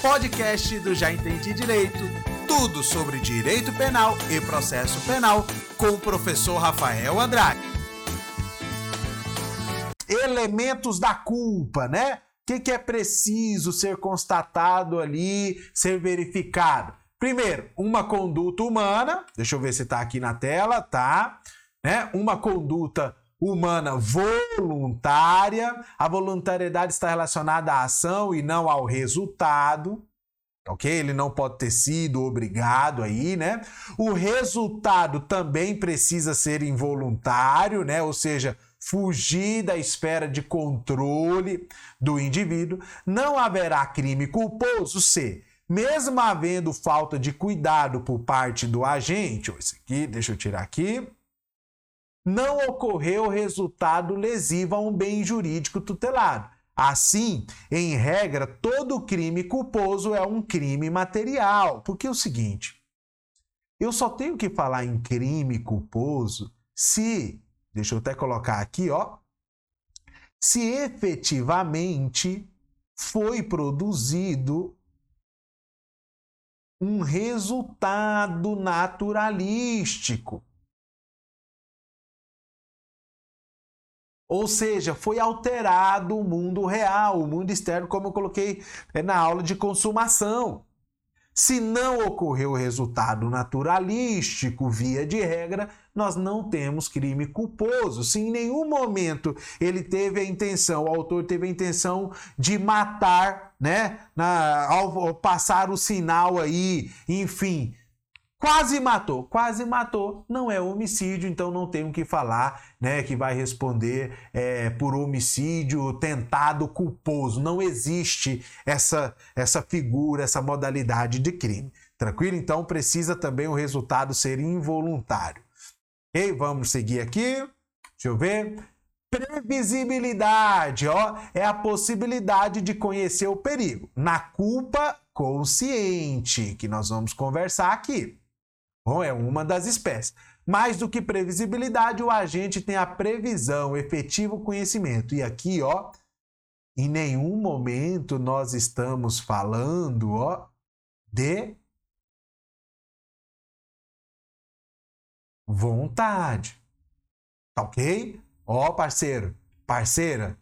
podcast do Já Entendi Direito. Tudo sobre direito penal e processo penal com o professor Rafael Andrade. Elementos da culpa, né? O que, que é preciso ser constatado ali, ser verificado? Primeiro, uma conduta humana. Deixa eu ver se está aqui na tela, tá? Né? Uma conduta humana voluntária. A voluntariedade está relacionada à ação e não ao resultado. Ok? Ele não pode ter sido obrigado aí, né? O resultado também precisa ser involuntário, né? Ou seja, fugir da esfera de controle do indivíduo. Não haverá crime culposo se mesmo havendo falta de cuidado por parte do agente, esse aqui, deixa eu tirar aqui, não ocorreu resultado lesivo a um bem jurídico tutelado. Assim, em regra, todo crime culposo é um crime material. Porque é o seguinte, eu só tenho que falar em crime culposo se, deixa eu até colocar aqui, ó, se efetivamente foi produzido um resultado naturalístico. Ou seja, foi alterado o mundo real, o mundo externo, como eu coloquei é, na aula de consumação. Se não ocorreu o resultado naturalístico, via de regra, nós não temos crime culposo. Se em nenhum momento ele teve a intenção, o autor teve a intenção de matar, né, na, ao passar o sinal aí, enfim, Quase matou, quase matou, não é homicídio, então não tem o que falar, né? Que vai responder é, por homicídio tentado culposo. Não existe essa, essa figura, essa modalidade de crime. Tranquilo? Então precisa também o resultado ser involuntário. Ok? Vamos seguir aqui. Deixa eu ver. Previsibilidade, ó, é a possibilidade de conhecer o perigo. Na culpa consciente, que nós vamos conversar aqui. Bom, é uma das espécies. Mais do que previsibilidade, o agente tem a previsão, efetivo conhecimento. E aqui, ó, em nenhum momento nós estamos falando, ó, de vontade. Tá ok? Ó, parceiro, parceira,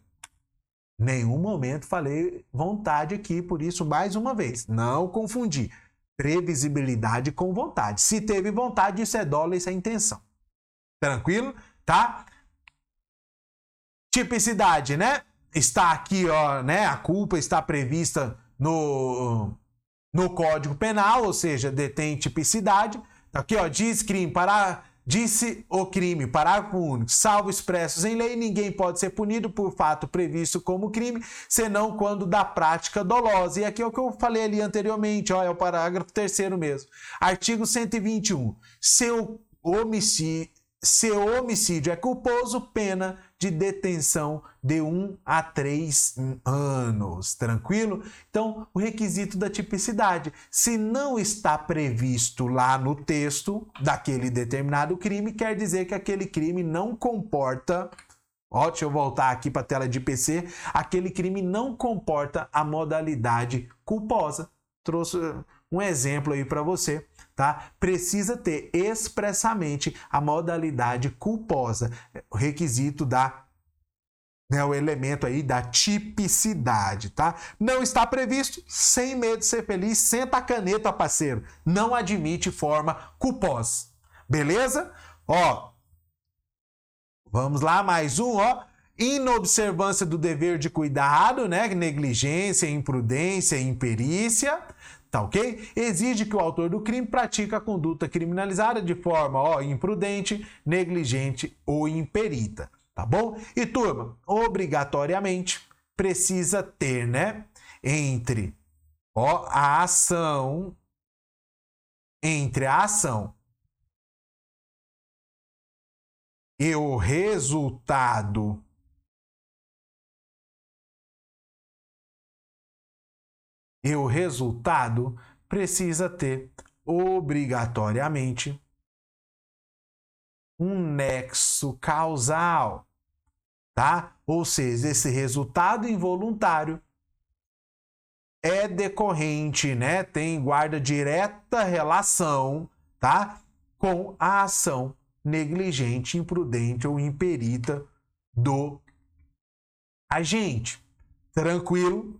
nenhum momento falei vontade aqui, por isso, mais uma vez, não confundir previsibilidade com vontade. Se teve vontade, isso é dólar, isso é intenção. Tranquilo? Tá? Tipicidade, né? Está aqui, ó, né? A culpa está prevista no, no Código Penal, ou seja, detém tipicidade. Aqui, ó, diz crime para Disse o crime, parágrafo único, salvo expressos em lei, ninguém pode ser punido por fato previsto como crime, senão quando da prática dolosa. E aqui é o que eu falei ali anteriormente, ó, é o parágrafo terceiro mesmo. Artigo 121. Seu homicídio, seu homicídio é culposo, pena de detenção de 1 a 3 anos. Tranquilo? Então, o requisito da tipicidade. Se não está previsto lá no texto daquele determinado crime, quer dizer que aquele crime não comporta. Ó, deixa eu voltar aqui para a tela de PC. Aquele crime não comporta a modalidade culposa. Trouxe um exemplo aí para você tá? Precisa ter expressamente a modalidade culposa, o requisito da né, o elemento aí da tipicidade, tá? Não está previsto, sem medo de ser feliz, senta a caneta, parceiro. Não admite forma culposa. Beleza? Ó. Vamos lá, mais um, ó. Inobservância do dever de cuidado, né? Negligência, imprudência, imperícia tá ok? Exige que o autor do crime pratique a conduta criminalizada de forma ó, imprudente, negligente ou imperita, tá bom? E turma, obrigatoriamente precisa ter, né, entre ó, a ação entre a ação e o resultado e o resultado precisa ter obrigatoriamente um nexo causal, tá? Ou seja, esse resultado involuntário é decorrente, né? Tem guarda direta relação, tá? Com a ação negligente, imprudente ou imperita do agente. Tranquilo?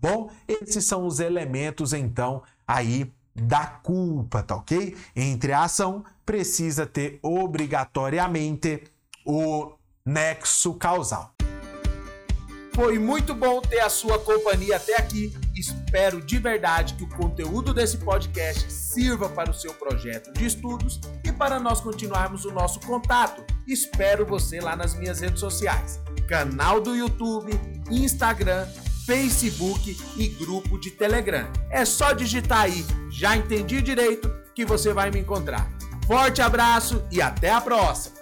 Bom? Esses são os elementos, então, aí da culpa, tá ok? Entre a ação, precisa ter obrigatoriamente o nexo causal. Foi muito bom ter a sua companhia até aqui. Espero de verdade que o conteúdo desse podcast sirva para o seu projeto de estudos e para nós continuarmos o nosso contato. Espero você lá nas minhas redes sociais: canal do YouTube, Instagram, Facebook e grupo de Telegram. É só digitar aí, já entendi direito, que você vai me encontrar. Forte abraço e até a próxima!